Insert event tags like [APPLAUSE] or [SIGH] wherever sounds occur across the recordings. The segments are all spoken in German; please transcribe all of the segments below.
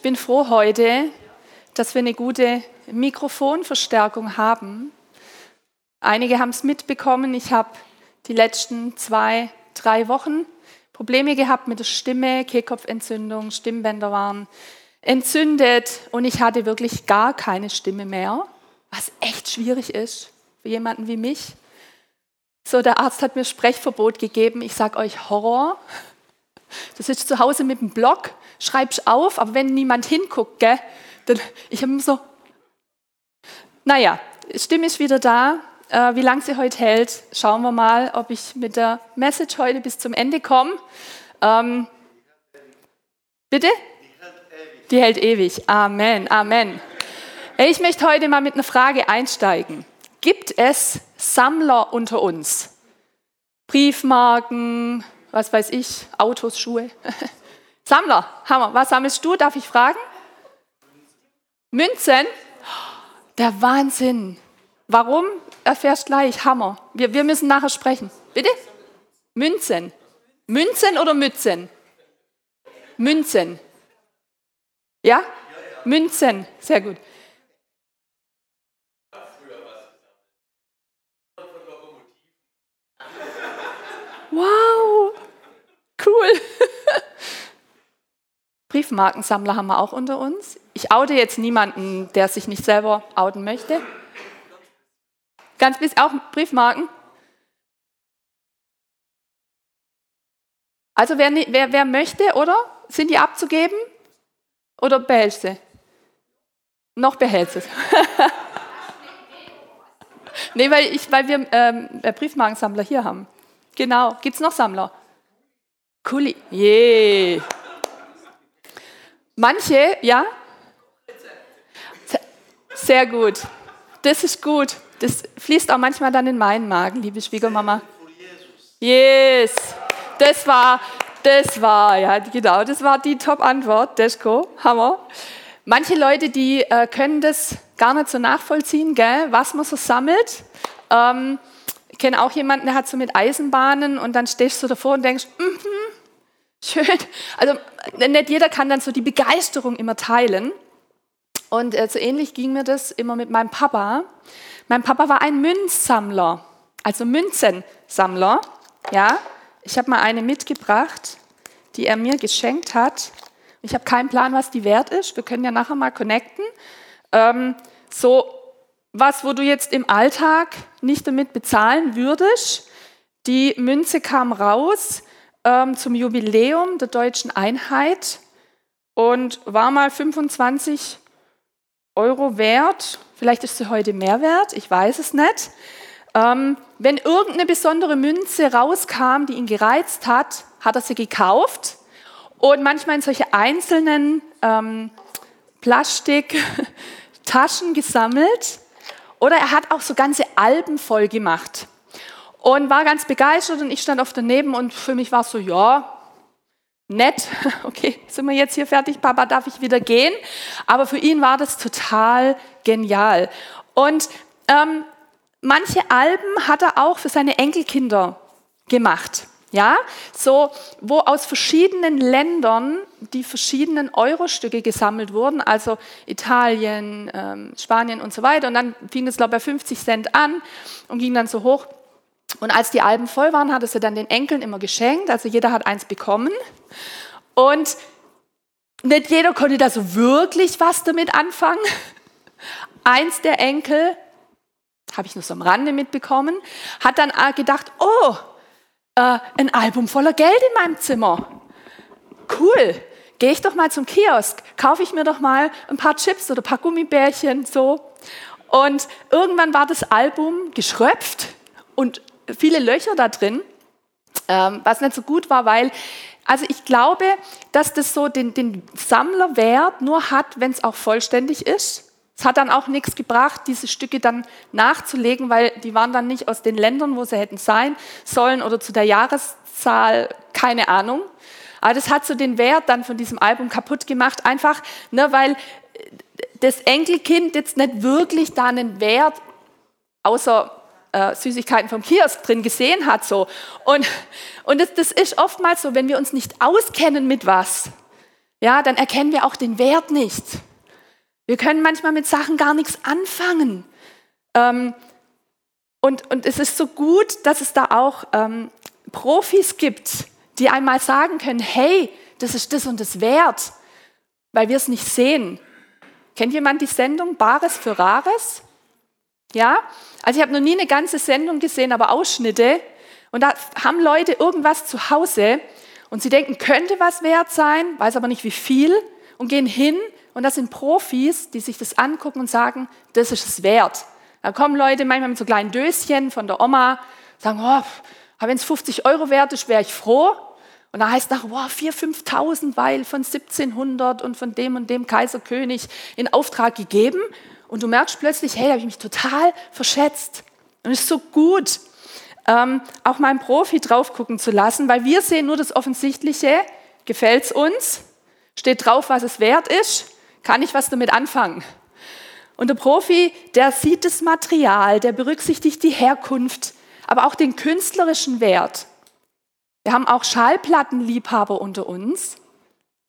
Ich bin froh heute, dass wir eine gute Mikrofonverstärkung haben. Einige haben es mitbekommen. Ich habe die letzten zwei, drei Wochen Probleme gehabt mit der Stimme, Kehlkopfentzündung, Stimmbänder waren entzündet und ich hatte wirklich gar keine Stimme mehr, was echt schwierig ist für jemanden wie mich. So, der Arzt hat mir Sprechverbot gegeben. Ich sage euch Horror. Du sitzt zu Hause mit dem Block, schreibst auf, aber wenn niemand hinguckt, gell, dann ich habe so, naja, Stimme ist wieder da. Äh, wie lange sie heute hält, schauen wir mal, ob ich mit der Message heute bis zum Ende komme. Ähm, bitte? Die hält ewig. Amen, Amen. Ich möchte heute mal mit einer Frage einsteigen. Gibt es Sammler unter uns? Briefmarken, was weiß ich, Autos, Schuhe. [LAUGHS] Sammler, Hammer. Was sammelst du? Darf ich fragen? Münzen? Der Wahnsinn. Warum? Erfährst gleich. Hammer. Wir, wir müssen nachher sprechen. Bitte? Münzen. Münzen oder Mützen? Münzen. Ja? Münzen. Sehr gut. Wow, cool. Briefmarkensammler haben wir auch unter uns. Ich oute jetzt niemanden, der sich nicht selber outen möchte. Ganz bis auch Briefmarken. Also wer, wer, wer möchte, oder? Sind die abzugeben? Oder behältst du? Noch behältst du es. [LAUGHS] nee, weil, ich, weil wir ähm, Briefmarkensammler hier haben. Genau. Gibt es noch Sammler? Cool. Yeah. Manche, ja? Sehr gut. Das ist gut. Das fließt auch manchmal dann in meinen Magen, liebe Schwiegermama. Yes. Das war, das war, ja, genau, das war die Top-Antwort. Deschko, Hammer. Manche Leute, die äh, können das gar nicht so nachvollziehen, gell, was man so sammelt. Ähm, ich kenne auch jemanden, der hat so mit Eisenbahnen und dann stehst du davor und denkst, mm -hmm, schön. Also nicht jeder kann dann so die Begeisterung immer teilen. Und äh, so ähnlich ging mir das immer mit meinem Papa. Mein Papa war ein Münzsammler, also Münzensammler. Ja, ich habe mal eine mitgebracht, die er mir geschenkt hat. Ich habe keinen Plan, was die wert ist. Wir können ja nachher mal connecten. Ähm, so was, wo du jetzt im Alltag nicht damit bezahlen würdest. Die Münze kam raus ähm, zum Jubiläum der deutschen Einheit und war mal 25 Euro wert. Vielleicht ist sie heute mehr wert, ich weiß es nicht. Ähm, wenn irgendeine besondere Münze rauskam, die ihn gereizt hat, hat er sie gekauft und manchmal in solche einzelnen ähm, Plastiktaschen [LAUGHS] gesammelt. Oder er hat auch so ganze Alben voll gemacht und war ganz begeistert und ich stand auf daneben und für mich war es so, ja, nett, [LAUGHS] okay, sind wir jetzt hier fertig, Papa, darf ich wieder gehen? Aber für ihn war das total genial. Und ähm, manche Alben hat er auch für seine Enkelkinder gemacht. Ja, so, wo aus verschiedenen Ländern die verschiedenen Eurostücke gesammelt wurden, also Italien, ähm, Spanien und so weiter. Und dann fing es, glaube ich, bei 50 Cent an und ging dann so hoch. Und als die Alben voll waren, hat er sie dann den Enkeln immer geschenkt. Also jeder hat eins bekommen. Und nicht jeder konnte da so wirklich was damit anfangen. Eins der Enkel, habe ich nur so am Rande mitbekommen, hat dann gedacht, oh, äh, ein Album voller Geld in meinem Zimmer. Cool. Gehe ich doch mal zum Kiosk, kaufe ich mir doch mal ein paar Chips oder ein paar Gummibärchen so. Und irgendwann war das Album geschröpft und viele Löcher da drin, ähm, was nicht so gut war, weil, also ich glaube, dass das so den, den Sammlerwert nur hat, wenn es auch vollständig ist. Es hat dann auch nichts gebracht, diese Stücke dann nachzulegen, weil die waren dann nicht aus den Ländern, wo sie hätten sein sollen oder zu der Jahreszahl, keine Ahnung. Aber das hat so den Wert dann von diesem Album kaputt gemacht, einfach, ne, weil das Enkelkind jetzt nicht wirklich da einen Wert außer äh, Süßigkeiten vom Kiosk drin gesehen hat. So. Und, und das, das ist oftmals so, wenn wir uns nicht auskennen mit was, ja, dann erkennen wir auch den Wert nicht. Wir können manchmal mit Sachen gar nichts anfangen. Ähm, und, und es ist so gut, dass es da auch ähm, Profis gibt, die einmal sagen können, hey, das ist das und das wert, weil wir es nicht sehen. Kennt jemand die Sendung Bares für Rares? Ja? Also ich habe noch nie eine ganze Sendung gesehen, aber Ausschnitte. Und da haben Leute irgendwas zu Hause und sie denken, könnte was wert sein, weiß aber nicht wie viel und gehen hin und das sind Profis, die sich das angucken und sagen, das ist es wert. Da kommen Leute manchmal mit so kleinen Döschen von der Oma, sagen, oh, wenn es 50 Euro wert ist, wäre ich froh. Und da heißt nach, wow, 4.000, 5.000, weil von 1700 und von dem und dem Kaiserkönig in Auftrag gegeben. Und du merkst plötzlich, hey, da habe ich mich total verschätzt. Und es ist so gut, ähm, auch mal einen Profi drauf gucken zu lassen, weil wir sehen nur das Offensichtliche. Gefällt es uns? Steht drauf, was es wert ist? Kann ich was damit anfangen? Und der Profi, der sieht das Material, der berücksichtigt die Herkunft, aber auch den künstlerischen Wert. Wir haben auch Schallplattenliebhaber unter uns.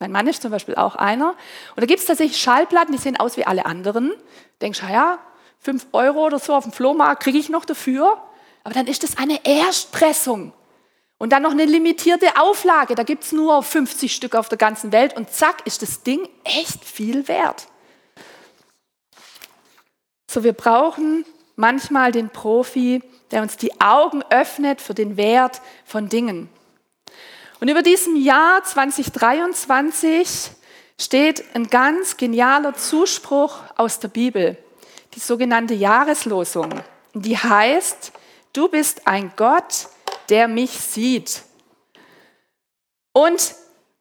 Mein Mann ist zum Beispiel auch einer. Und da gibt es tatsächlich Schallplatten, die sehen aus wie alle anderen. Denkst ja, 5 Euro oder so auf dem Flohmarkt kriege ich noch dafür. Aber dann ist das eine Erstpressung. Und dann noch eine limitierte Auflage. Da gibt es nur 50 Stück auf der ganzen Welt. Und zack, ist das Ding echt viel wert. So, wir brauchen manchmal den Profi, der uns die Augen öffnet für den Wert von Dingen. Und über diesem Jahr 2023 steht ein ganz genialer Zuspruch aus der Bibel, die sogenannte Jahreslosung. Die heißt, du bist ein Gott, der mich sieht. Und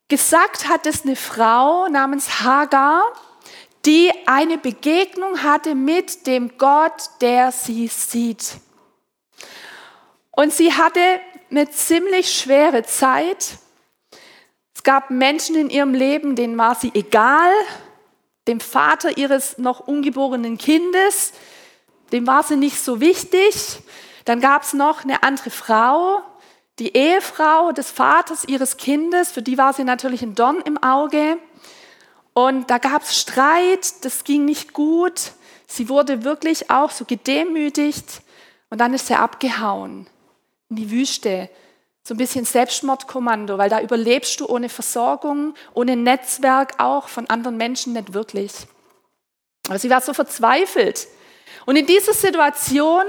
gesagt hat es eine Frau namens Hagar, die eine Begegnung hatte mit dem Gott, der sie sieht. Und sie hatte eine ziemlich schwere Zeit. Es gab Menschen in ihrem Leben, denen war sie egal. Dem Vater ihres noch ungeborenen Kindes, dem war sie nicht so wichtig. Dann gab es noch eine andere Frau, die Ehefrau des Vaters ihres Kindes, für die war sie natürlich ein Dorn im Auge. Und da gab es Streit, das ging nicht gut. Sie wurde wirklich auch so gedemütigt und dann ist sie abgehauen in die Wüste. So ein bisschen Selbstmordkommando, weil da überlebst du ohne Versorgung, ohne Netzwerk auch von anderen Menschen nicht wirklich. Aber sie war so verzweifelt. Und in dieser Situation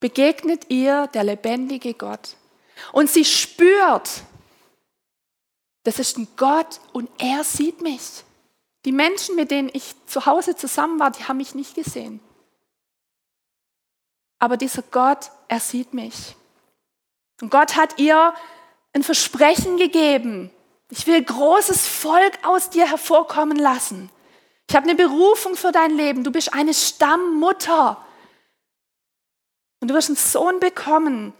begegnet ihr der lebendige Gott. Und sie spürt, das ist ein Gott und er sieht mich. Die Menschen, mit denen ich zu Hause zusammen war, die haben mich nicht gesehen. Aber dieser Gott, er sieht mich. Und Gott hat ihr ein Versprechen gegeben. Ich will großes Volk aus dir hervorkommen lassen. Ich habe eine Berufung für dein Leben. Du bist eine Stammmutter. Und du wirst einen Sohn bekommen.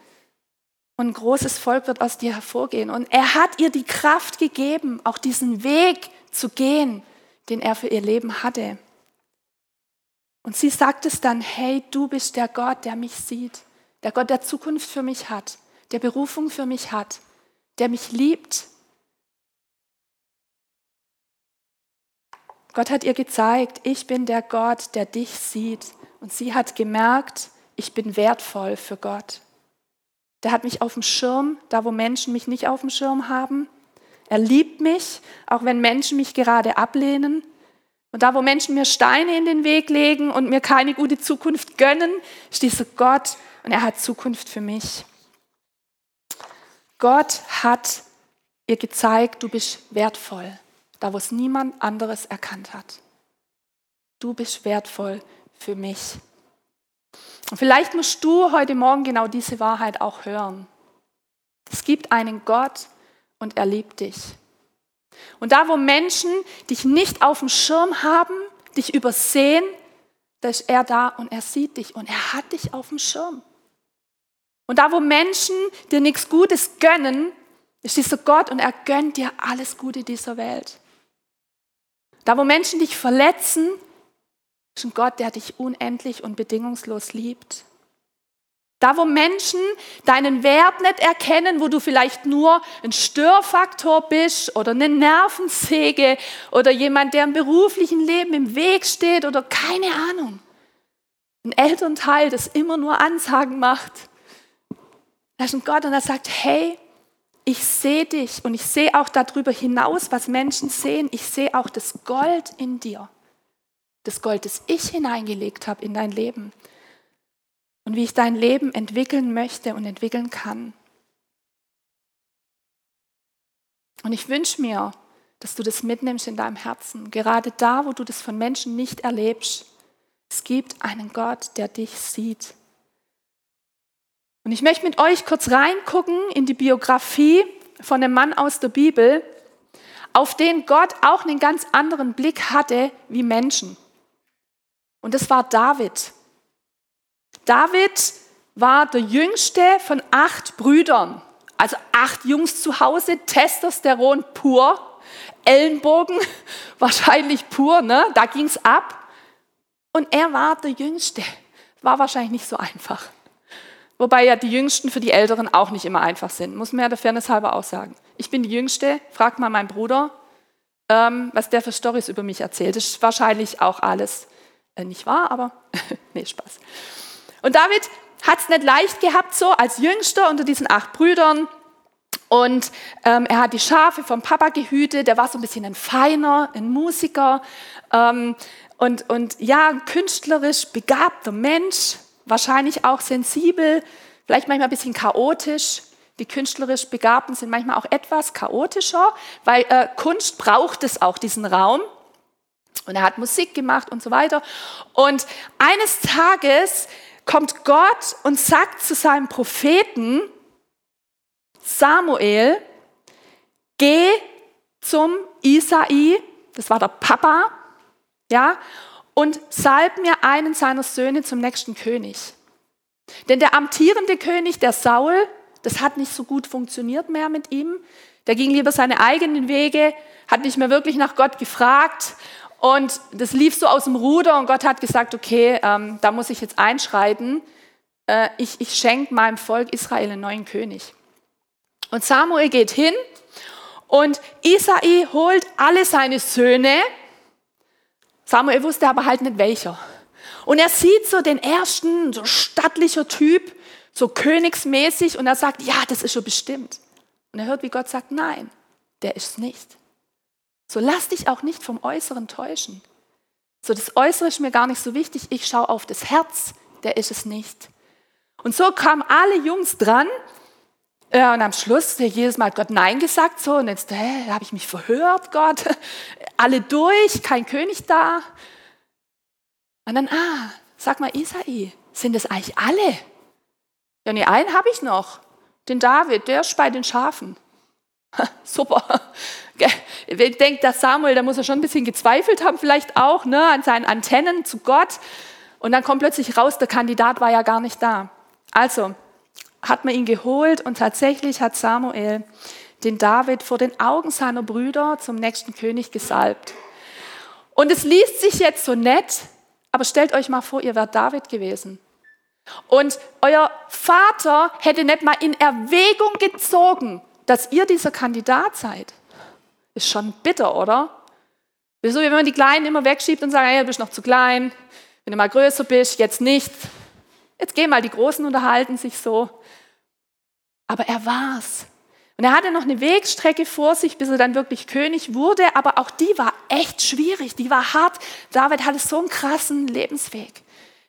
Und ein großes Volk wird aus dir hervorgehen. Und er hat ihr die Kraft gegeben, auch diesen Weg zu gehen, den er für ihr Leben hatte. Und sie sagt es dann, hey, du bist der Gott, der mich sieht, der Gott, der Zukunft für mich hat, der Berufung für mich hat, der mich liebt. Gott hat ihr gezeigt, ich bin der Gott, der dich sieht. Und sie hat gemerkt, ich bin wertvoll für Gott. Der hat mich auf dem Schirm, da wo Menschen mich nicht auf dem Schirm haben. Er liebt mich, auch wenn Menschen mich gerade ablehnen. Und da wo Menschen mir Steine in den Weg legen und mir keine gute Zukunft gönnen, ist dieser Gott und er hat Zukunft für mich. Gott hat ihr gezeigt, du bist wertvoll, da wo es niemand anderes erkannt hat. Du bist wertvoll für mich. Und vielleicht musst du heute Morgen genau diese Wahrheit auch hören. Es gibt einen Gott und er liebt dich. Und da, wo Menschen dich nicht auf dem Schirm haben, dich übersehen, da ist er da und er sieht dich und er hat dich auf dem Schirm. Und da, wo Menschen dir nichts Gutes gönnen, ist dieser Gott und er gönnt dir alles Gute dieser Welt. Da, wo Menschen dich verletzen, ist ein Gott, der dich unendlich und bedingungslos liebt. Da, wo Menschen deinen Wert nicht erkennen, wo du vielleicht nur ein Störfaktor bist oder eine Nervensäge oder jemand, der im beruflichen Leben im Weg steht oder keine Ahnung. Ein Elternteil, das immer nur Ansagen macht. Da ist ein Gott und er sagt, hey, ich sehe dich und ich sehe auch darüber hinaus, was Menschen sehen. Ich sehe auch das Gold in dir. Das Gold, das ich hineingelegt habe in dein Leben und wie ich dein Leben entwickeln möchte und entwickeln kann. Und ich wünsche mir, dass du das mitnimmst in deinem Herzen, gerade da, wo du das von Menschen nicht erlebst. Es gibt einen Gott, der dich sieht. Und ich möchte mit euch kurz reingucken in die Biografie von einem Mann aus der Bibel, auf den Gott auch einen ganz anderen Blick hatte wie Menschen. Und das war David. David war der jüngste von acht Brüdern. Also acht Jungs zu Hause, Testosteron pur, Ellenbogen [LAUGHS] wahrscheinlich pur, ne? da ging es ab. Und er war der Jüngste. War wahrscheinlich nicht so einfach. Wobei ja die Jüngsten für die Älteren auch nicht immer einfach sind, muss man ja der Fairness halber auch sagen. Ich bin die Jüngste, frag mal meinen Bruder, ähm, was der für Stories über mich erzählt. Das ist wahrscheinlich auch alles äh, nicht wahr, aber [LAUGHS] nee, Spaß. Und David hat es nicht leicht gehabt, so als Jüngster unter diesen acht Brüdern. Und ähm, er hat die Schafe vom Papa gehütet. Er war so ein bisschen ein Feiner, ein Musiker ähm, und, und ja, ein künstlerisch begabter Mensch, wahrscheinlich auch sensibel, vielleicht manchmal ein bisschen chaotisch. Die künstlerisch Begabten sind manchmal auch etwas chaotischer, weil äh, Kunst braucht es auch, diesen Raum. Und er hat Musik gemacht und so weiter. Und eines Tages kommt Gott und sagt zu seinem Propheten Samuel, geh zum Isai, das war der Papa, ja, und salb mir einen seiner Söhne zum nächsten König. Denn der amtierende König, der Saul, das hat nicht so gut funktioniert mehr mit ihm. Der ging lieber seine eigenen Wege, hat nicht mehr wirklich nach Gott gefragt und das lief so aus dem Ruder und Gott hat gesagt, okay, ähm, da muss ich jetzt einschreiten. Äh, ich ich schenke meinem Volk Israel einen neuen König. Und Samuel geht hin und Isai holt alle seine Söhne. Samuel wusste aber halt nicht welcher. Und er sieht so den ersten, so stattlicher Typ, so königsmäßig und er sagt, ja, das ist schon bestimmt. Und er hört, wie Gott sagt, nein, der ist es nicht. So lass dich auch nicht vom Äußeren täuschen. So das Äußere ist mir gar nicht so wichtig. Ich schaue auf das Herz, der ist es nicht. Und so kamen alle Jungs dran. Äh, und am Schluss, jedes Mal hat Gott Nein gesagt, so, und jetzt äh, habe ich mich verhört, Gott. Alle durch, kein König da. Und dann, ah, sag mal, Isai, sind das eigentlich alle? Ja, nee, einen habe ich noch, den David, der ist bei den Schafen. Super. [LAUGHS] Ich denke, dass Samuel, da muss er schon ein bisschen gezweifelt haben, vielleicht auch ne, an seinen Antennen zu Gott. Und dann kommt plötzlich raus, der Kandidat war ja gar nicht da. Also hat man ihn geholt und tatsächlich hat Samuel den David vor den Augen seiner Brüder zum nächsten König gesalbt. Und es liest sich jetzt so nett, aber stellt euch mal vor, ihr wärt David gewesen. Und euer Vater hätte nicht mal in Erwägung gezogen, dass ihr dieser Kandidat seid. Ist schon bitter, oder? Wieso, wenn man die Kleinen immer wegschiebt und sagt, hey, du bist noch zu klein, wenn du mal größer bist, jetzt nicht. Jetzt gehen mal die Großen unterhalten sich so. Aber er war's. Und er hatte noch eine Wegstrecke vor sich, bis er dann wirklich König wurde, aber auch die war echt schwierig, die war hart. David hatte so einen krassen Lebensweg.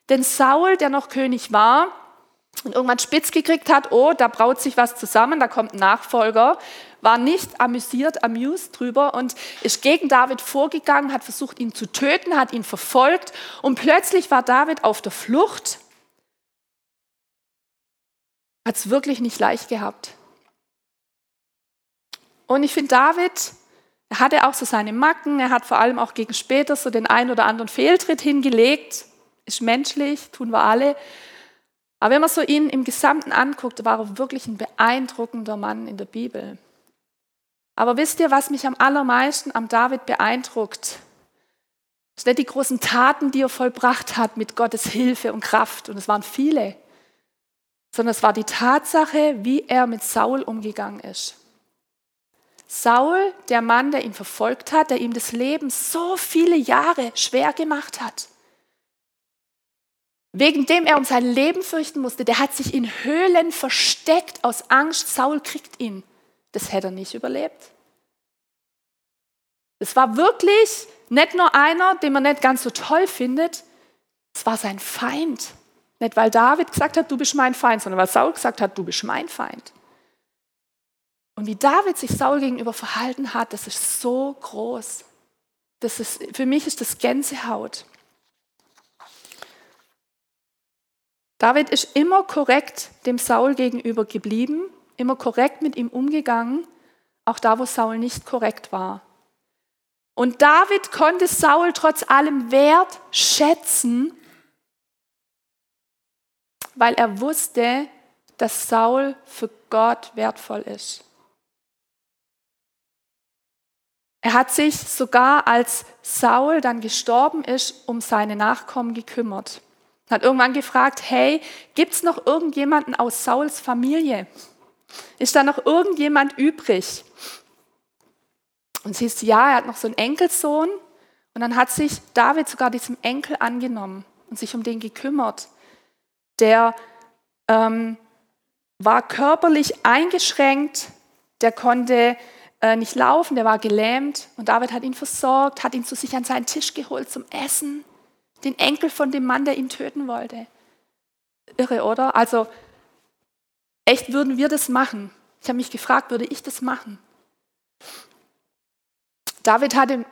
Denn Saul, der noch König war, und irgendwann spitz gekriegt hat, oh, da braut sich was zusammen, da kommt ein Nachfolger, war nicht amüsiert, amused drüber und ist gegen David vorgegangen, hat versucht, ihn zu töten, hat ihn verfolgt und plötzlich war David auf der Flucht, hat es wirklich nicht leicht gehabt. Und ich finde, David, er hatte auch so seine Macken, er hat vor allem auch gegen später so den einen oder anderen Fehltritt hingelegt, ist menschlich, tun wir alle, aber wenn man so ihn im Gesamten anguckt, war er wirklich ein beeindruckender Mann in der Bibel. Aber wisst ihr, was mich am allermeisten am David beeindruckt? Das sind nicht die großen Taten, die er vollbracht hat mit Gottes Hilfe und Kraft, und es waren viele, sondern es war die Tatsache, wie er mit Saul umgegangen ist. Saul, der Mann, der ihn verfolgt hat, der ihm das Leben so viele Jahre schwer gemacht hat, wegen dem er um sein Leben fürchten musste, der hat sich in Höhlen versteckt aus Angst, Saul kriegt ihn. Das hätte er nicht überlebt. Es war wirklich nicht nur einer, den man nicht ganz so toll findet, es war sein Feind. Nicht weil David gesagt hat, du bist mein Feind, sondern weil Saul gesagt hat, du bist mein Feind. Und wie David sich Saul gegenüber verhalten hat, das ist so groß. Das ist, für mich ist das Gänsehaut. David ist immer korrekt dem Saul gegenüber geblieben, immer korrekt mit ihm umgegangen, auch da, wo Saul nicht korrekt war. Und David konnte Saul trotz allem Wert schätzen, weil er wusste, dass Saul für Gott wertvoll ist. Er hat sich sogar, als Saul dann gestorben ist, um seine Nachkommen gekümmert. Er hat irgendwann gefragt, hey, gibt es noch irgendjemanden aus Sauls Familie? Ist da noch irgendjemand übrig? Und sie ist, ja, er hat noch so einen Enkelsohn. Und dann hat sich David sogar diesem Enkel angenommen und sich um den gekümmert. Der ähm, war körperlich eingeschränkt, der konnte äh, nicht laufen, der war gelähmt. Und David hat ihn versorgt, hat ihn zu sich an seinen Tisch geholt zum Essen. Den Enkel von dem Mann, der ihn töten wollte. Irre, oder? Also, echt würden wir das machen. Ich habe mich gefragt, würde ich das machen? David hatte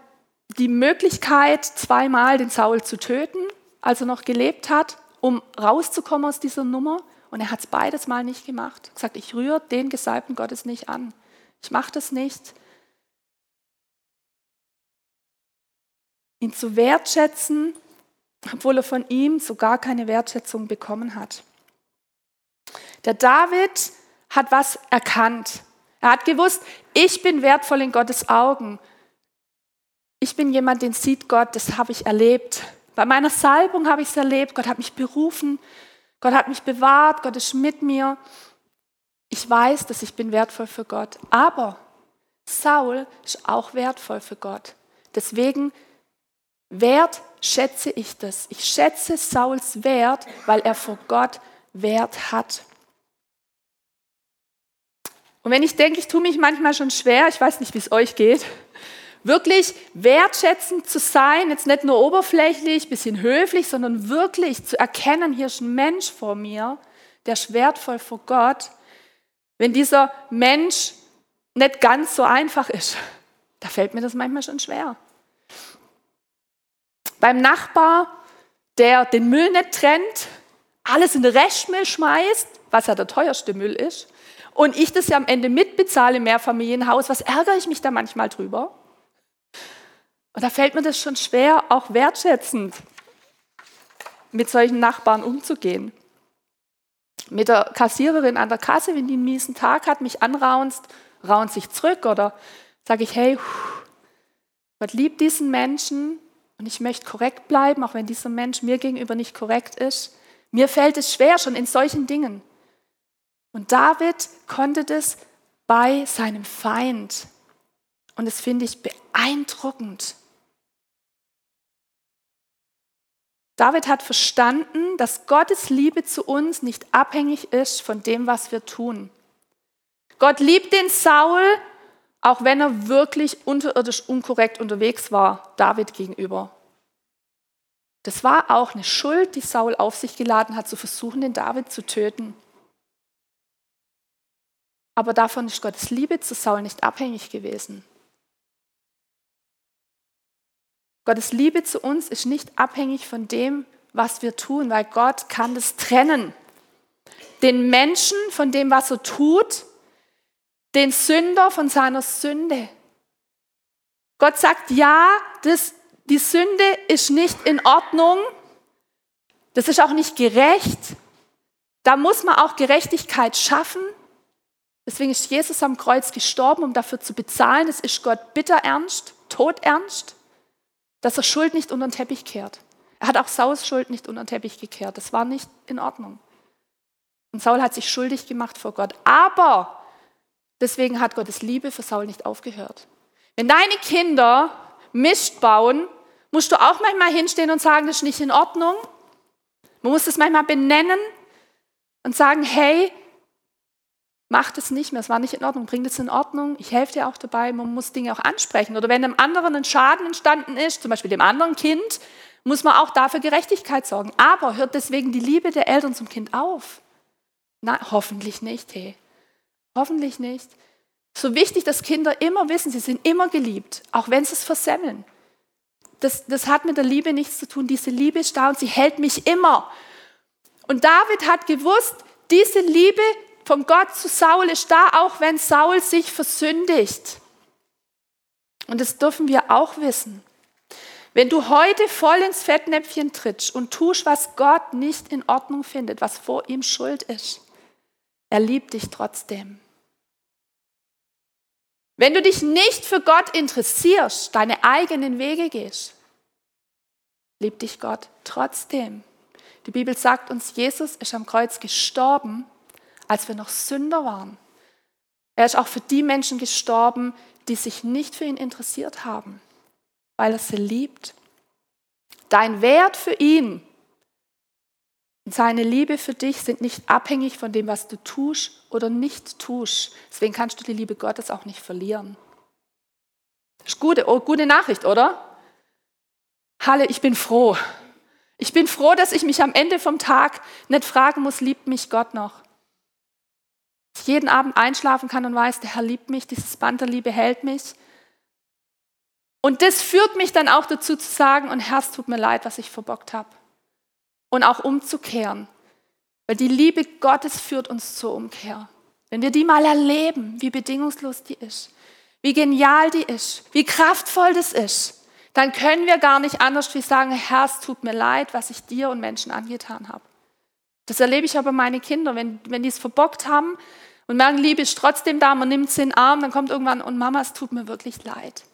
die Möglichkeit, zweimal den Saul zu töten, als er noch gelebt hat, um rauszukommen aus dieser Nummer. Und er hat es beides mal nicht gemacht. Er hat gesagt, ich rühre den Gesalbten Gottes nicht an. Ich mache das nicht. Ihn zu wertschätzen, obwohl er von ihm so gar keine Wertschätzung bekommen hat. Der David hat was erkannt. Er hat gewusst, ich bin wertvoll in Gottes Augen. Ich bin jemand, den sieht Gott, das habe ich erlebt. Bei meiner Salbung habe ich es erlebt. Gott hat mich berufen. Gott hat mich bewahrt. Gott ist mit mir. Ich weiß, dass ich bin wertvoll für Gott. Aber Saul ist auch wertvoll für Gott. Deswegen wertschätze ich das. Ich schätze Sauls Wert, weil er vor Gott Wert hat. Und wenn ich denke, ich tue mich manchmal schon schwer, ich weiß nicht, wie es euch geht, wirklich wertschätzend zu sein, jetzt nicht nur oberflächlich, bisschen höflich, sondern wirklich zu erkennen, hier ist ein Mensch vor mir, der ist wertvoll vor Gott. Wenn dieser Mensch nicht ganz so einfach ist, [LAUGHS] da fällt mir das manchmal schon schwer. Beim Nachbar, der den Müll nicht trennt, alles in den Restmüll schmeißt, was ja der teuerste Müll ist, und ich das ja am Ende mitbezahle im Mehrfamilienhaus, was ärgere ich mich da manchmal drüber? Und da fällt mir das schon schwer, auch wertschätzend mit solchen Nachbarn umzugehen. Mit der Kassiererin an der Kasse, wenn die einen miesen Tag hat, mich anraunst, raunt sich zurück oder sage ich, hey, Gott liebt diesen Menschen und ich möchte korrekt bleiben, auch wenn dieser Mensch mir gegenüber nicht korrekt ist. Mir fällt es schwer schon in solchen Dingen. Und David konnte das bei seinem Feind. Und das finde ich beeindruckend. David hat verstanden, dass Gottes Liebe zu uns nicht abhängig ist von dem, was wir tun. Gott liebt den Saul, auch wenn er wirklich unterirdisch unkorrekt unterwegs war, David gegenüber. Das war auch eine Schuld, die Saul auf sich geladen hat, zu versuchen, den David zu töten. Aber davon ist Gottes Liebe zu Saul nicht abhängig gewesen. Gottes Liebe zu uns ist nicht abhängig von dem, was wir tun, weil Gott kann das trennen. Den Menschen von dem, was er tut, den Sünder von seiner Sünde. Gott sagt, ja, das, die Sünde ist nicht in Ordnung, das ist auch nicht gerecht. Da muss man auch Gerechtigkeit schaffen. Deswegen ist Jesus am Kreuz gestorben, um dafür zu bezahlen. Es ist Gott bitter ernst, todernst dass er Schuld nicht unter den Teppich kehrt. Er hat auch Saus Schuld nicht unter den Teppich gekehrt. Das war nicht in Ordnung. Und Saul hat sich schuldig gemacht vor Gott. Aber deswegen hat Gottes Liebe für Saul nicht aufgehört. Wenn deine Kinder Mist bauen, musst du auch manchmal hinstehen und sagen, das ist nicht in Ordnung. Man muss es manchmal benennen und sagen, hey, mach das nicht mehr, es war nicht in Ordnung, bring das in Ordnung, ich helfe dir auch dabei, man muss Dinge auch ansprechen. Oder wenn einem anderen ein Schaden entstanden ist, zum Beispiel dem anderen Kind, muss man auch dafür Gerechtigkeit sorgen. Aber hört deswegen die Liebe der Eltern zum Kind auf? Nein, hoffentlich nicht, hey. Hoffentlich nicht. So wichtig, dass Kinder immer wissen, sie sind immer geliebt, auch wenn sie es versemmeln. Das, das hat mit der Liebe nichts zu tun. Diese Liebe ist da und sie hält mich immer. Und David hat gewusst, diese Liebe von Gott zu Saul ist da, auch wenn Saul sich versündigt. Und das dürfen wir auch wissen. Wenn du heute voll ins Fettnäpfchen trittst und tust, was Gott nicht in Ordnung findet, was vor ihm schuld ist, er liebt dich trotzdem. Wenn du dich nicht für Gott interessierst, deine eigenen Wege gehst, liebt dich Gott trotzdem. Die Bibel sagt uns, Jesus ist am Kreuz gestorben, als wir noch Sünder waren. Er ist auch für die Menschen gestorben, die sich nicht für ihn interessiert haben, weil er sie liebt. Dein Wert für ihn und seine Liebe für dich sind nicht abhängig von dem, was du tust oder nicht tust. Deswegen kannst du die Liebe Gottes auch nicht verlieren. Das ist gute, oh, gute Nachricht, oder? Halle, ich bin froh. Ich bin froh, dass ich mich am Ende vom Tag nicht fragen muss, liebt mich Gott noch? Dass ich jeden Abend einschlafen kann und weiß, der Herr liebt mich, dieses Band der Liebe hält mich. Und das führt mich dann auch dazu zu sagen, und Herr, es tut mir leid, was ich verbockt habe und auch umzukehren. Weil die Liebe Gottes führt uns zur Umkehr. Wenn wir die mal erleben, wie bedingungslos die ist, wie genial die ist, wie kraftvoll das ist, dann können wir gar nicht anders wie sagen, Herr, es tut mir leid, was ich dir und Menschen angetan habe. Das erlebe ich aber meine Kinder, wenn, wenn die es verbockt haben und merken, Liebe ist trotzdem da, man nimmt sie in den Arm, dann kommt irgendwann, und Mama, es tut mir wirklich leid.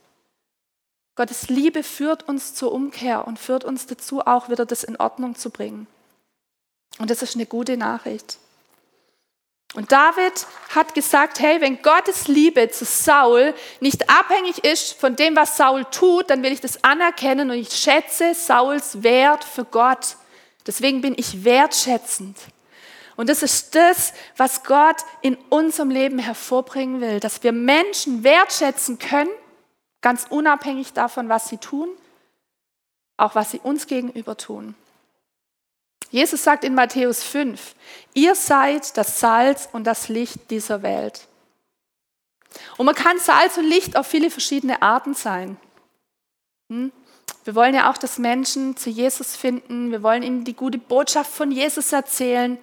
Gottes Liebe führt uns zur Umkehr und führt uns dazu, auch wieder das in Ordnung zu bringen. Und das ist eine gute Nachricht. Und David hat gesagt, hey, wenn Gottes Liebe zu Saul nicht abhängig ist von dem, was Saul tut, dann will ich das anerkennen und ich schätze Sauls Wert für Gott. Deswegen bin ich wertschätzend. Und das ist das, was Gott in unserem Leben hervorbringen will, dass wir Menschen wertschätzen können ganz unabhängig davon, was sie tun, auch was sie uns gegenüber tun. Jesus sagt in Matthäus 5, ihr seid das Salz und das Licht dieser Welt. Und man kann Salz und Licht auf viele verschiedene Arten sein. Hm? Wir wollen ja auch, dass Menschen zu Jesus finden. Wir wollen ihnen die gute Botschaft von Jesus erzählen.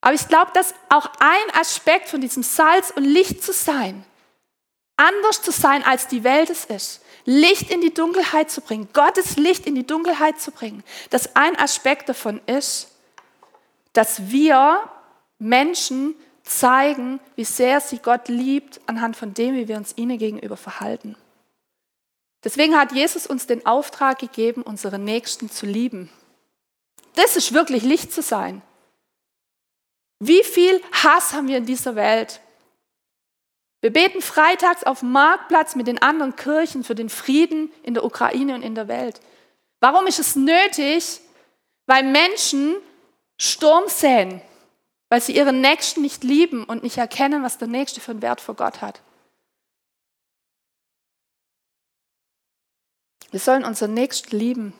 Aber ich glaube, dass auch ein Aspekt von diesem Salz und Licht zu sein, anders zu sein, als die Welt es ist. Licht in die Dunkelheit zu bringen, Gottes Licht in die Dunkelheit zu bringen. Dass ein Aspekt davon ist, dass wir Menschen zeigen, wie sehr sie Gott liebt, anhand von dem, wie wir uns ihnen gegenüber verhalten. Deswegen hat Jesus uns den Auftrag gegeben, unsere Nächsten zu lieben. Das ist wirklich Licht zu sein. Wie viel Hass haben wir in dieser Welt? Wir beten freitags auf dem Marktplatz mit den anderen Kirchen für den Frieden in der Ukraine und in der Welt. Warum ist es nötig? Weil Menschen Sturm säen, weil sie ihren Nächsten nicht lieben und nicht erkennen, was der Nächste für einen Wert vor Gott hat. Wir sollen unseren Nächsten lieben.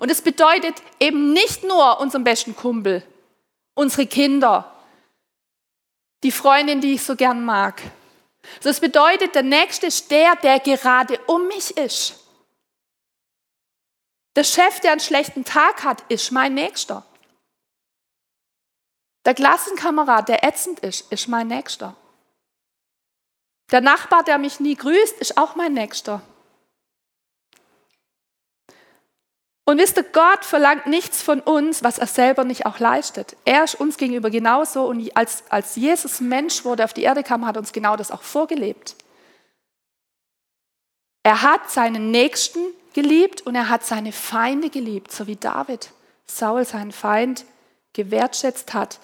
Und es bedeutet eben nicht nur unseren besten Kumpel, unsere Kinder, die Freundin, die ich so gern mag, das bedeutet, der Nächste ist der, der gerade um mich ist. Der Chef, der einen schlechten Tag hat, ist mein Nächster. Der Klassenkamerad, der ätzend ist, ist mein Nächster. Der Nachbar, der mich nie grüßt, ist auch mein Nächster. Und wisst ihr, Gott verlangt nichts von uns, was er selber nicht auch leistet. Er ist uns gegenüber genauso und als, als Jesus Mensch wurde, auf die Erde kam, hat uns genau das auch vorgelebt. Er hat seinen Nächsten geliebt und er hat seine Feinde geliebt, so wie David Saul seinen Feind gewertschätzt hat.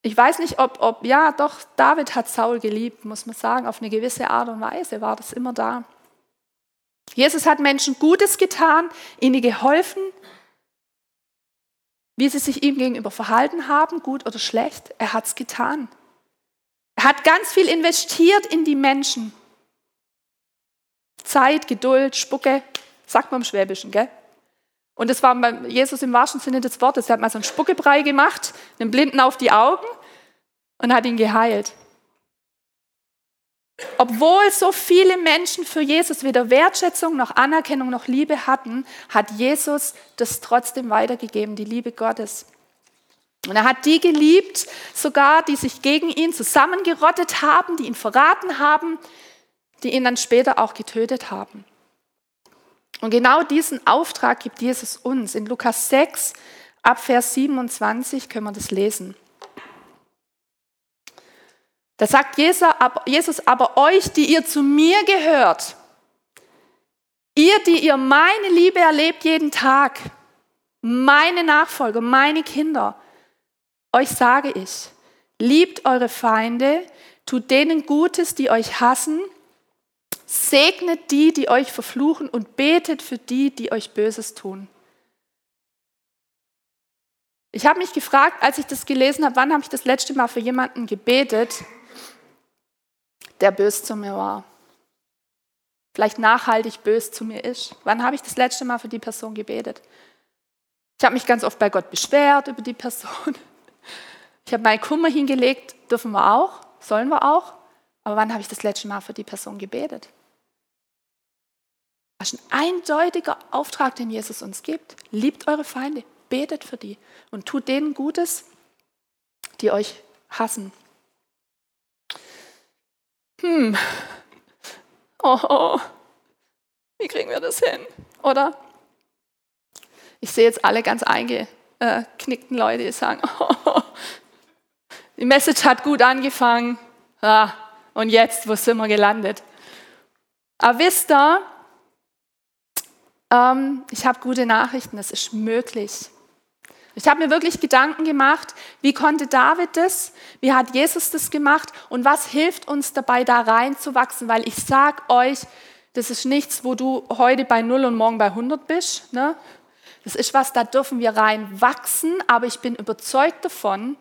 Ich weiß nicht, ob, ob, ja, doch, David hat Saul geliebt, muss man sagen. Auf eine gewisse Art und Weise war das immer da. Jesus hat Menschen Gutes getan, ihnen geholfen, wie sie sich ihm gegenüber verhalten haben, gut oder schlecht. Er hat es getan. Er hat ganz viel investiert in die Menschen. Zeit, Geduld, Spucke, sagt man im Schwäbischen, gell? Und das war bei Jesus im wahrsten Sinne des Wortes. Er hat mal so einen Spuckebrei gemacht, den Blinden auf die Augen und hat ihn geheilt. Obwohl so viele Menschen für Jesus weder Wertschätzung noch Anerkennung noch Liebe hatten, hat Jesus das trotzdem weitergegeben, die Liebe Gottes. Und er hat die geliebt, sogar die sich gegen ihn zusammengerottet haben, die ihn verraten haben, die ihn dann später auch getötet haben. Und genau diesen Auftrag gibt Jesus uns. In Lukas 6, ab Vers 27 können wir das lesen. Da sagt Jesus aber euch, die ihr zu mir gehört, ihr, die ihr meine Liebe erlebt jeden Tag, meine Nachfolger, meine Kinder, euch sage ich, liebt eure Feinde, tut denen Gutes, die euch hassen, segnet die, die euch verfluchen und betet für die, die euch Böses tun. Ich habe mich gefragt, als ich das gelesen habe, wann habe ich das letzte Mal für jemanden gebetet, der bös zu mir war. Vielleicht nachhaltig bös zu mir ist. Wann habe ich das letzte Mal für die Person gebetet? Ich habe mich ganz oft bei Gott beschwert über die Person. Ich habe meinen Kummer hingelegt, dürfen wir auch, sollen wir auch. Aber wann habe ich das letzte Mal für die Person gebetet? Das ist ein eindeutiger Auftrag, den Jesus uns gibt. Liebt eure Feinde, betet für die und tut denen Gutes, die euch hassen. Hm, oh, oh. wie kriegen wir das hin? Oder? Ich sehe jetzt alle ganz eingeknickten Leute, die sagen, [LAUGHS] oh, die Message hat gut angefangen. Ah, und jetzt, wo sind wir gelandet? Aber wisst ihr, ähm, ich habe gute Nachrichten, es ist möglich. Ich habe mir wirklich Gedanken gemacht, wie konnte David das, wie hat Jesus das gemacht und was hilft uns dabei, da reinzuwachsen, weil ich sage euch, das ist nichts, wo du heute bei 0 und morgen bei 100 bist. Ne? Das ist was, da dürfen wir reinwachsen, aber ich bin überzeugt davon,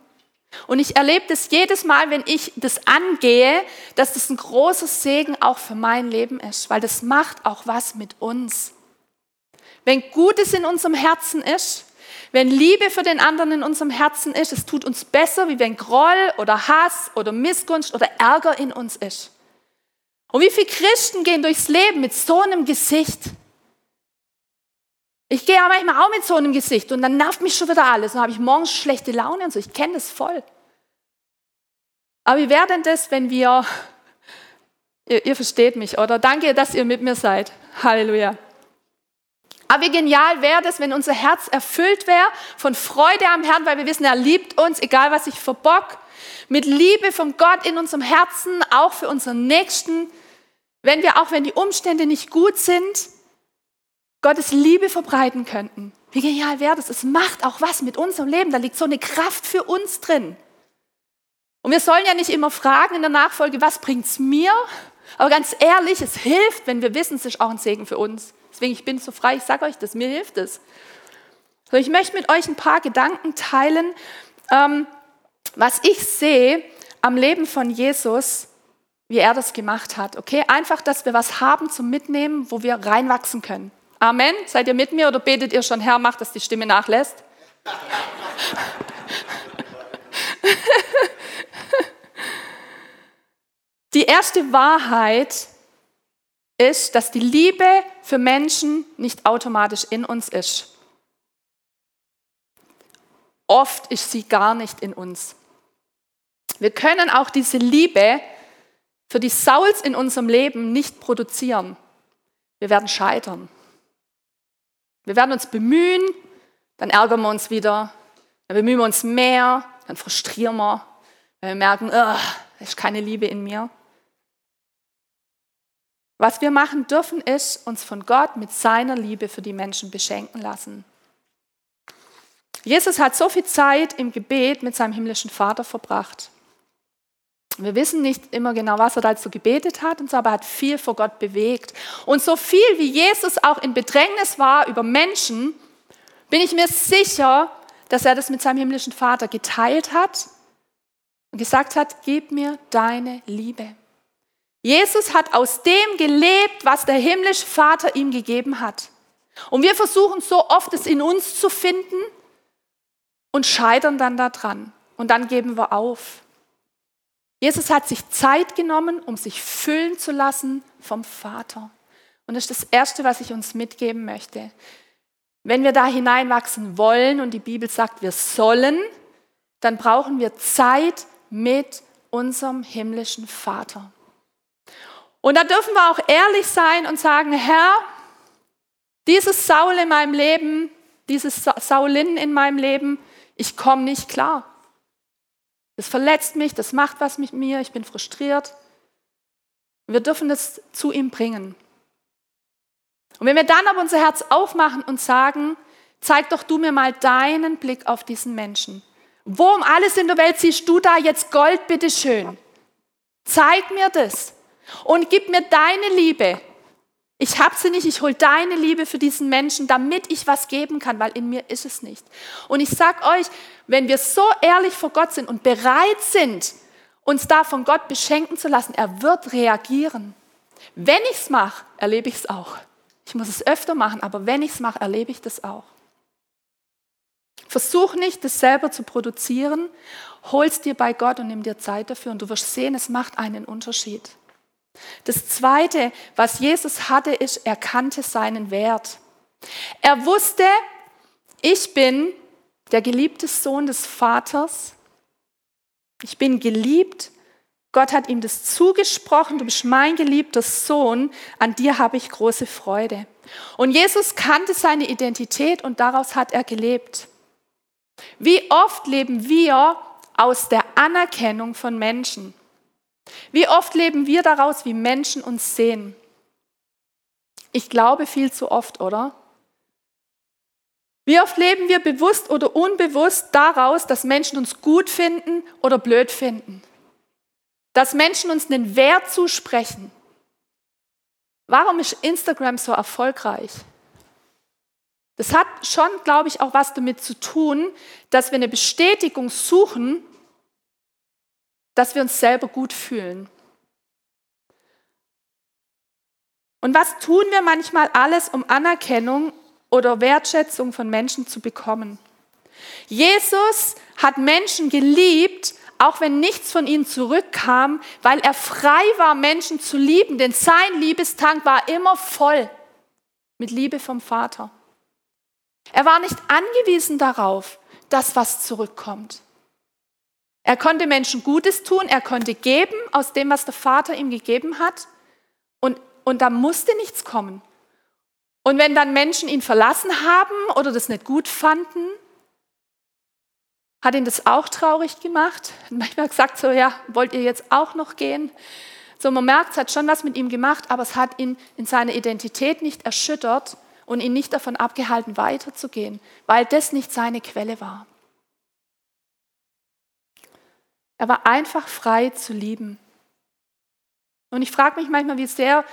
und ich erlebe das jedes Mal, wenn ich das angehe, dass das ein großer Segen auch für mein Leben ist, weil das macht auch was mit uns. Wenn Gutes in unserem Herzen ist, wenn Liebe für den anderen in unserem Herzen ist, es tut uns besser, wie wenn Groll oder Hass oder Missgunst oder Ärger in uns ist. Und wie viele Christen gehen durchs Leben mit so einem Gesicht? Ich gehe ja manchmal auch mit so einem Gesicht und dann nervt mich schon wieder alles. Dann habe ich morgens schlechte Laune und so. Ich kenne das voll. Aber wie wäre denn das, wenn wir, ihr, ihr versteht mich, oder? Danke, dass ihr mit mir seid. Halleluja. Aber wie genial wäre das, wenn unser Herz erfüllt wäre von Freude am Herrn, weil wir wissen, er liebt uns, egal was ich verbock, mit Liebe von Gott in unserem Herzen, auch für unseren Nächsten. Wenn wir, auch wenn die Umstände nicht gut sind, Gottes Liebe verbreiten könnten. Wie genial wäre das? Es macht auch was mit unserem Leben. Da liegt so eine Kraft für uns drin. Und wir sollen ja nicht immer fragen in der Nachfolge, was bringt es mir? Aber ganz ehrlich, es hilft, wenn wir wissen, es ist auch ein Segen für uns. Deswegen, ich bin so frei, ich sage euch das, mir hilft es. So, ich möchte mit euch ein paar Gedanken teilen, ähm, was ich sehe am Leben von Jesus, wie er das gemacht hat. Okay, einfach, dass wir was haben zum Mitnehmen, wo wir reinwachsen können. Amen. Seid ihr mit mir oder betet ihr schon, Herr, macht, dass die Stimme nachlässt? [LAUGHS] Die erste Wahrheit ist, dass die Liebe für Menschen nicht automatisch in uns ist. Oft ist sie gar nicht in uns. Wir können auch diese Liebe für die Sauls in unserem Leben nicht produzieren. Wir werden scheitern. Wir werden uns bemühen, dann ärgern wir uns wieder, dann bemühen wir uns mehr, dann frustrieren wir, weil wir merken, da ist keine Liebe in mir. Was wir machen dürfen, ist uns von Gott mit seiner Liebe für die Menschen beschenken lassen. Jesus hat so viel Zeit im Gebet mit seinem himmlischen Vater verbracht. Wir wissen nicht immer genau, was er da so gebetet hat, und so, aber er hat viel vor Gott bewegt. Und so viel wie Jesus auch in Bedrängnis war über Menschen, bin ich mir sicher, dass er das mit seinem himmlischen Vater geteilt hat und gesagt hat, gib mir deine Liebe. Jesus hat aus dem gelebt, was der himmlische Vater ihm gegeben hat. Und wir versuchen so oft, es in uns zu finden und scheitern dann daran. Und dann geben wir auf. Jesus hat sich Zeit genommen, um sich füllen zu lassen vom Vater. Und das ist das Erste, was ich uns mitgeben möchte. Wenn wir da hineinwachsen wollen und die Bibel sagt, wir sollen, dann brauchen wir Zeit mit unserem himmlischen Vater. Und da dürfen wir auch ehrlich sein und sagen, Herr, dieses Saul in meinem Leben, dieses Saulin in meinem Leben, ich komme nicht klar. Das verletzt mich, das macht was mit mir, ich bin frustriert. Wir dürfen das zu ihm bringen. Und wenn wir dann aber unser Herz aufmachen und sagen, zeig doch du mir mal deinen Blick auf diesen Menschen. Wo um alles in der Welt siehst du da jetzt Gold, bitteschön? Zeig mir das und gib mir deine Liebe. Ich habe sie nicht, ich hole deine Liebe für diesen Menschen, damit ich was geben kann, weil in mir ist es nicht. Und ich sage euch, wenn wir so ehrlich vor Gott sind und bereit sind, uns da von Gott beschenken zu lassen, er wird reagieren. Wenn ich es mache, erlebe ich es auch. Ich muss es öfter machen, aber wenn ich es mache, erlebe ich das auch. Versuch nicht, das selber zu produzieren. Hol es dir bei Gott und nimm dir Zeit dafür und du wirst sehen, es macht einen Unterschied. Das Zweite, was Jesus hatte, ist, er kannte seinen Wert. Er wusste, ich bin der geliebte Sohn des Vaters. Ich bin geliebt Gott hat ihm das zugesprochen, du bist mein geliebter Sohn, an dir habe ich große Freude. Und Jesus kannte seine Identität und daraus hat er gelebt. Wie oft leben wir aus der Anerkennung von Menschen? Wie oft leben wir daraus, wie Menschen uns sehen? Ich glaube viel zu oft, oder? Wie oft leben wir bewusst oder unbewusst daraus, dass Menschen uns gut finden oder blöd finden? dass Menschen uns einen Wert zusprechen. Warum ist Instagram so erfolgreich? Das hat schon, glaube ich, auch was damit zu tun, dass wir eine Bestätigung suchen, dass wir uns selber gut fühlen. Und was tun wir manchmal alles, um Anerkennung oder Wertschätzung von Menschen zu bekommen? Jesus hat Menschen geliebt, auch wenn nichts von ihnen zurückkam, weil er frei war, Menschen zu lieben, denn sein Liebestank war immer voll mit Liebe vom Vater. Er war nicht angewiesen darauf, dass was zurückkommt. Er konnte Menschen Gutes tun, er konnte geben aus dem, was der Vater ihm gegeben hat, und, und da musste nichts kommen. Und wenn dann Menschen ihn verlassen haben oder das nicht gut fanden, hat ihn das auch traurig gemacht. [LAUGHS] Manchmal gesagt so, ja, wollt ihr jetzt auch noch gehen? So, man merkt, es hat schon was mit ihm gemacht, aber es hat ihn in seiner Identität nicht erschüttert und ihn nicht davon abgehalten, weiterzugehen, weil das nicht seine Quelle war. Er war einfach frei zu lieben. Und ich frage mich manchmal, wie sehr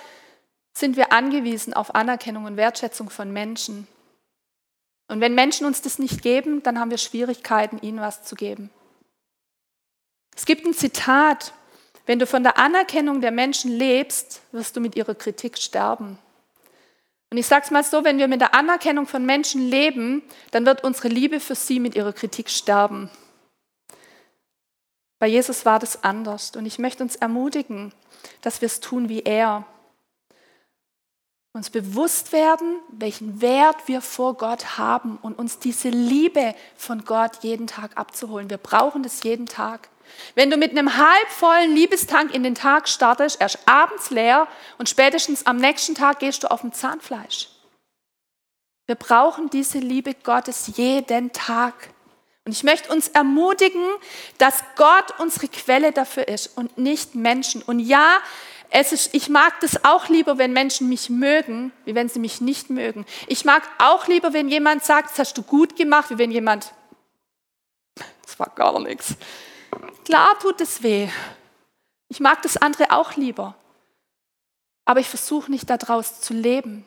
sind wir angewiesen auf Anerkennung und Wertschätzung von Menschen, und wenn Menschen uns das nicht geben, dann haben wir Schwierigkeiten, ihnen was zu geben. Es gibt ein Zitat, wenn du von der Anerkennung der Menschen lebst, wirst du mit ihrer Kritik sterben. Und ich sage es mal so, wenn wir mit der Anerkennung von Menschen leben, dann wird unsere Liebe für sie mit ihrer Kritik sterben. Bei Jesus war das anders. Und ich möchte uns ermutigen, dass wir es tun wie er uns bewusst werden, welchen Wert wir vor Gott haben und uns diese Liebe von Gott jeden Tag abzuholen. Wir brauchen das jeden Tag. Wenn du mit einem halbvollen Liebestank in den Tag startest, erst abends leer und spätestens am nächsten Tag gehst du auf dem Zahnfleisch. Wir brauchen diese Liebe Gottes jeden Tag. Und ich möchte uns ermutigen, dass Gott unsere Quelle dafür ist und nicht Menschen. Und ja, es ist, ich mag das auch lieber, wenn Menschen mich mögen, wie wenn sie mich nicht mögen. Ich mag auch lieber, wenn jemand sagt, das hast du gut gemacht, wie wenn jemand war gar nichts. Klar tut es weh. Ich mag das andere auch lieber. Aber ich versuche nicht daraus zu leben.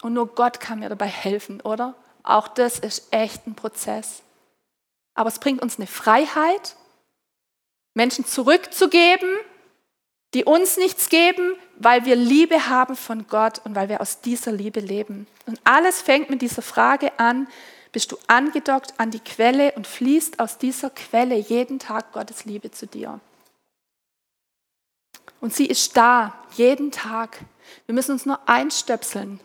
Und nur Gott kann mir dabei helfen, oder? Auch das ist echt ein Prozess. Aber es bringt uns eine Freiheit, Menschen zurückzugeben, die uns nichts geben, weil wir Liebe haben von Gott und weil wir aus dieser Liebe leben. Und alles fängt mit dieser Frage an, bist du angedockt an die Quelle und fließt aus dieser Quelle jeden Tag Gottes Liebe zu dir. Und sie ist da, jeden Tag. Wir müssen uns nur einstöpseln.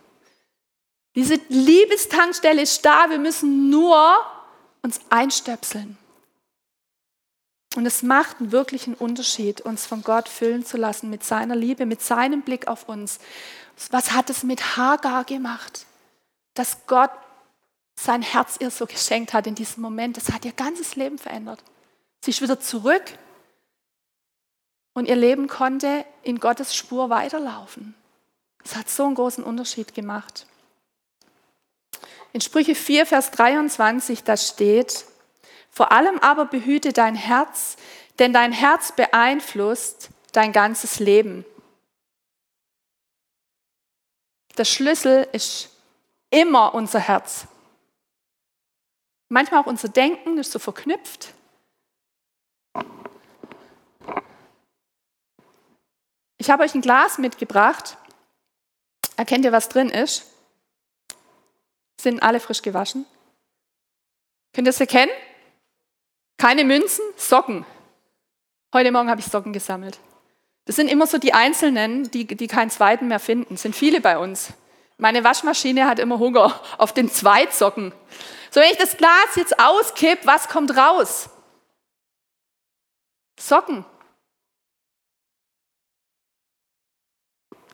Diese Liebestankstelle ist da, wir müssen nur uns einstöpseln. Und es macht einen Unterschied, uns von Gott füllen zu lassen mit seiner Liebe, mit seinem Blick auf uns. Was hat es mit Hagar gemacht? Dass Gott sein Herz ihr so geschenkt hat in diesem Moment. Das hat ihr ganzes Leben verändert. Sie ist wieder zurück und ihr Leben konnte in Gottes Spur weiterlaufen. Das hat so einen großen Unterschied gemacht. In Sprüche 4, Vers 23, da steht, vor allem aber behüte dein Herz, denn dein Herz beeinflusst dein ganzes Leben. Der Schlüssel ist immer unser Herz. Manchmal auch unser Denken ist so verknüpft. Ich habe euch ein Glas mitgebracht. Erkennt ihr, was drin ist? Sind alle frisch gewaschen? Könnt ihr es erkennen? Keine Münzen, Socken. Heute Morgen habe ich Socken gesammelt. Das sind immer so die Einzelnen, die, die keinen zweiten mehr finden. Das sind viele bei uns. Meine Waschmaschine hat immer Hunger auf den Zweitsocken. So, wenn ich das Glas jetzt auskipp, was kommt raus? Socken.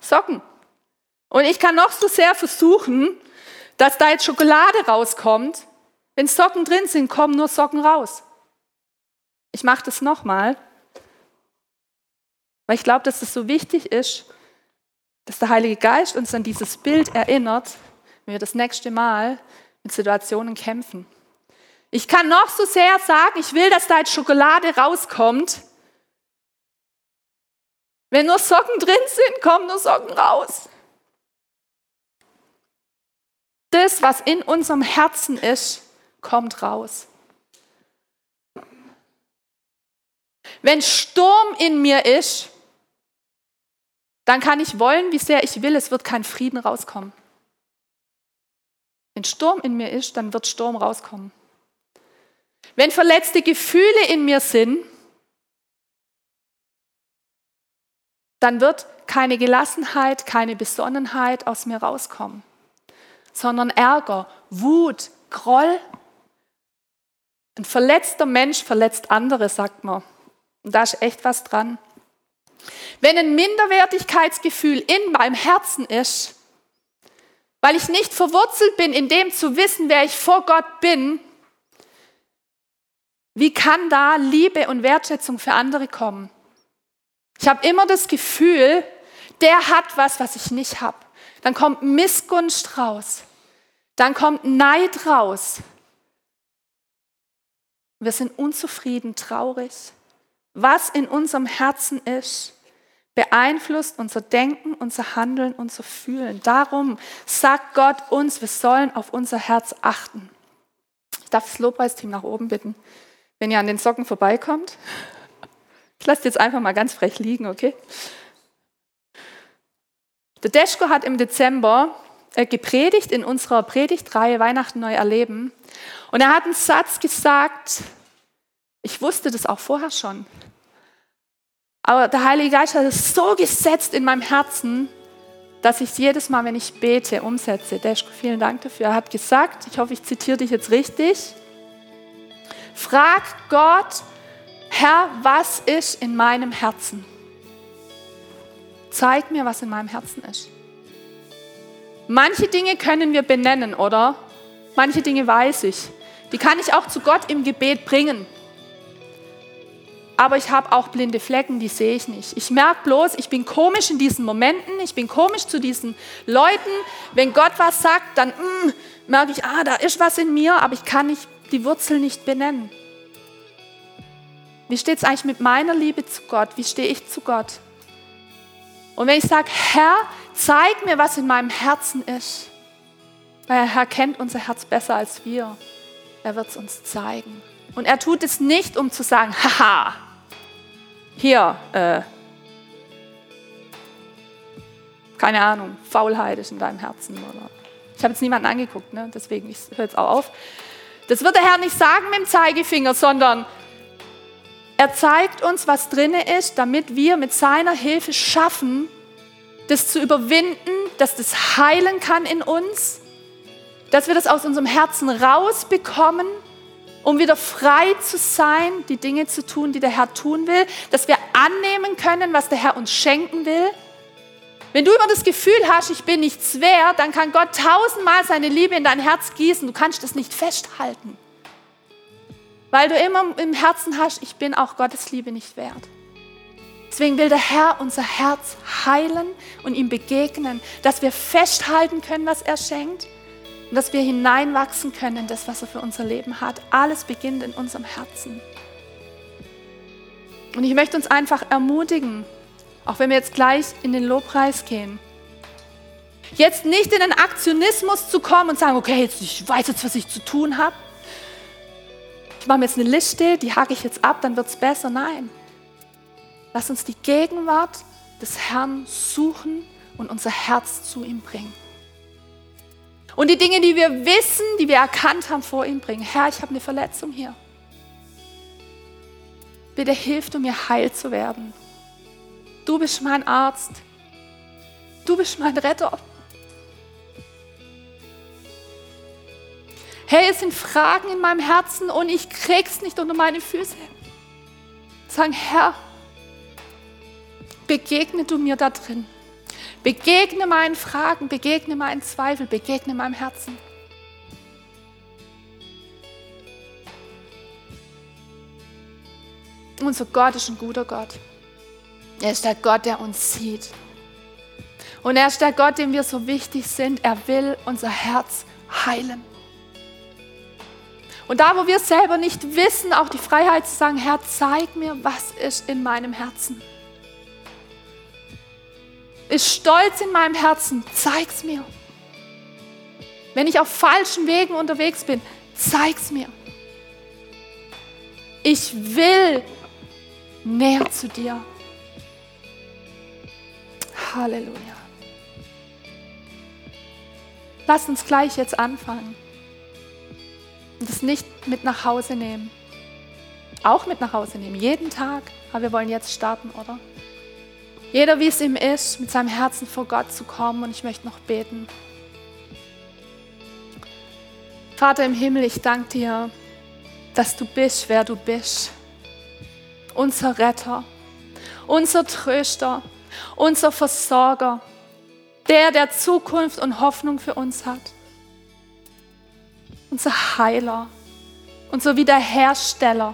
Socken. Und ich kann noch so sehr versuchen, dass da jetzt Schokolade rauskommt. Wenn Socken drin sind, kommen nur Socken raus. Ich mache das nochmal, weil ich glaube, dass das so wichtig ist, dass der Heilige Geist uns an dieses Bild erinnert, wenn wir das nächste Mal mit Situationen kämpfen. Ich kann noch so sehr sagen, ich will, dass da jetzt Schokolade rauskommt. Wenn nur Socken drin sind, kommen nur Socken raus. Das, was in unserem Herzen ist, kommt raus. Wenn Sturm in mir ist, dann kann ich wollen, wie sehr ich will, es wird kein Frieden rauskommen. Wenn Sturm in mir ist, dann wird Sturm rauskommen. Wenn verletzte Gefühle in mir sind, dann wird keine Gelassenheit, keine Besonnenheit aus mir rauskommen, sondern Ärger, Wut, Groll. Ein verletzter Mensch verletzt andere, sagt man. Und da ist echt was dran. Wenn ein Minderwertigkeitsgefühl in meinem Herzen ist, weil ich nicht verwurzelt bin in dem zu wissen, wer ich vor Gott bin, wie kann da Liebe und Wertschätzung für andere kommen? Ich habe immer das Gefühl, der hat was, was ich nicht habe. Dann kommt Missgunst raus. Dann kommt Neid raus. Wir sind unzufrieden, traurig. Was in unserem Herzen ist, beeinflusst unser Denken, unser Handeln, unser Fühlen. Darum sagt Gott uns, wir sollen auf unser Herz achten. Ich darf das Lobpreisteam nach oben bitten, wenn ihr an den Socken vorbeikommt. [LAUGHS] Ich lasse jetzt einfach mal ganz frech liegen, okay? Der Deschko hat im Dezember äh, gepredigt in unserer Predigtreihe Weihnachten neu erleben. Und er hat einen Satz gesagt, ich wusste das auch vorher schon. Aber der Heilige Geist hat es so gesetzt in meinem Herzen, dass ich es jedes Mal, wenn ich bete, umsetze. Deschko, vielen Dank dafür. Er hat gesagt, ich hoffe, ich zitiere dich jetzt richtig, frag Gott, Herr, was ist in meinem Herzen? Zeig mir, was in meinem Herzen ist. Manche Dinge können wir benennen, oder? Manche Dinge weiß ich. Die kann ich auch zu Gott im Gebet bringen aber ich habe auch blinde Flecken, die sehe ich nicht. Ich merke bloß, ich bin komisch in diesen Momenten, ich bin komisch zu diesen Leuten. Wenn Gott was sagt, dann mm, merke ich, ah, da ist was in mir, aber ich kann nicht, die Wurzel nicht benennen. Wie steht es eigentlich mit meiner Liebe zu Gott? Wie stehe ich zu Gott? Und wenn ich sage, Herr, zeig mir, was in meinem Herzen ist, weil der Herr kennt unser Herz besser als wir, er wird es uns zeigen. Und er tut es nicht, um zu sagen, haha, hier, äh, keine Ahnung, Faulheit ist in deinem Herzen. Oder ich habe jetzt niemanden angeguckt, ne? deswegen ich höre jetzt auch auf. Das wird der Herr nicht sagen mit dem Zeigefinger, sondern er zeigt uns, was drinne ist, damit wir mit seiner Hilfe schaffen, das zu überwinden, dass das heilen kann in uns, dass wir das aus unserem Herzen rausbekommen, um wieder frei zu sein, die Dinge zu tun, die der Herr tun will, dass wir annehmen können, was der Herr uns schenken will wenn du immer das Gefühl hast, ich bin nichts wert, dann kann Gott tausendmal seine Liebe in dein Herz gießen. Du kannst es nicht festhalten. Weil du immer im Herzen hast, ich bin auch Gottes Liebe nicht wert. Deswegen will der Herr unser Herz heilen und ihm begegnen, dass wir festhalten können, was er schenkt und dass wir hineinwachsen können in das, was er für unser Leben hat. Alles beginnt in unserem Herzen. Und ich möchte uns einfach ermutigen, auch wenn wir jetzt gleich in den Lobpreis gehen. Jetzt nicht in den Aktionismus zu kommen und sagen, okay, jetzt, ich weiß jetzt, was ich zu tun habe. Ich mache mir jetzt eine Liste, die hake ich jetzt ab, dann wird es besser. Nein. Lass uns die Gegenwart des Herrn suchen und unser Herz zu ihm bringen. Und die Dinge, die wir wissen, die wir erkannt haben, vor ihm bringen. Herr, ich habe eine Verletzung hier. Bitte hilf du mir, heil zu werden. Du bist mein Arzt. Du bist mein Retter. Hey, es sind Fragen in meinem Herzen und ich krieg's nicht unter meine Füße. Sagen, Herr, begegne du mir da drin. Begegne meinen Fragen, begegne meinen Zweifel, begegne meinem Herzen. Unser Gott ist ein guter Gott. Er ist der Gott, der uns sieht. Und er ist der Gott, dem wir so wichtig sind. Er will unser Herz heilen. Und da, wo wir selber nicht wissen, auch die Freiheit zu sagen, Herr, zeig mir, was ist in meinem Herzen. Ist Stolz in meinem Herzen, zeig's mir. Wenn ich auf falschen Wegen unterwegs bin, zeig's mir. Ich will näher zu dir. Halleluja. Lass uns gleich jetzt anfangen und es nicht mit nach Hause nehmen. Auch mit nach Hause nehmen, jeden Tag. Aber wir wollen jetzt starten, oder? Jeder, wie es ihm ist, mit seinem Herzen vor Gott zu kommen. Und ich möchte noch beten. Vater im Himmel, ich danke dir, dass du bist, wer du bist. Unser Retter, unser Tröster, unser Versorger, der, der Zukunft und Hoffnung für uns hat, unser Heiler, unser Wiederhersteller,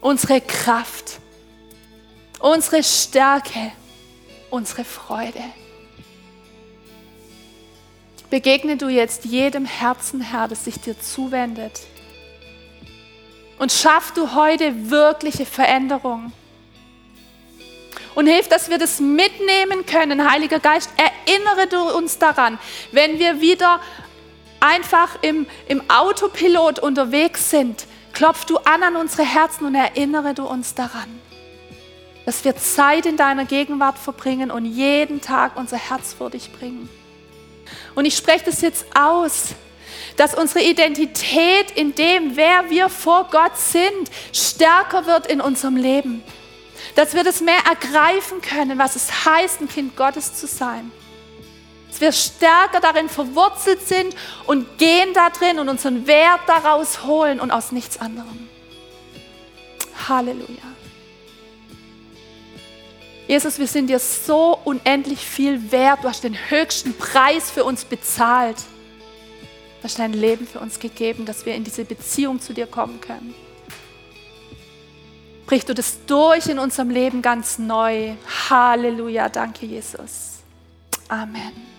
unsere Kraft, unsere Stärke, unsere Freude. Begegne du jetzt jedem Herzen, Herr, das sich dir zuwendet. Und schaff du heute wirkliche Veränderung und hilf, dass wir das mitnehmen können. Heiliger Geist, erinnere du uns daran, wenn wir wieder einfach im, im Autopilot unterwegs sind, klopf du an an unsere Herzen und erinnere du uns daran, dass wir Zeit in deiner Gegenwart verbringen und jeden Tag unser Herz vor dich bringen. Und ich spreche das jetzt aus, dass unsere Identität in dem, wer wir vor Gott sind, stärker wird in unserem Leben dass wir das mehr ergreifen können, was es heißt, ein Kind Gottes zu sein. Wir stärker darin verwurzelt sind und gehen da drin und unseren Wert daraus holen und aus nichts anderem. Halleluja. Jesus, wir sind dir so unendlich viel wert. Du hast den höchsten Preis für uns bezahlt. Du hast dein Leben für uns gegeben, dass wir in diese Beziehung zu dir kommen können brichst du das durch in unserem Leben ganz neu. Halleluja, danke Jesus. Amen.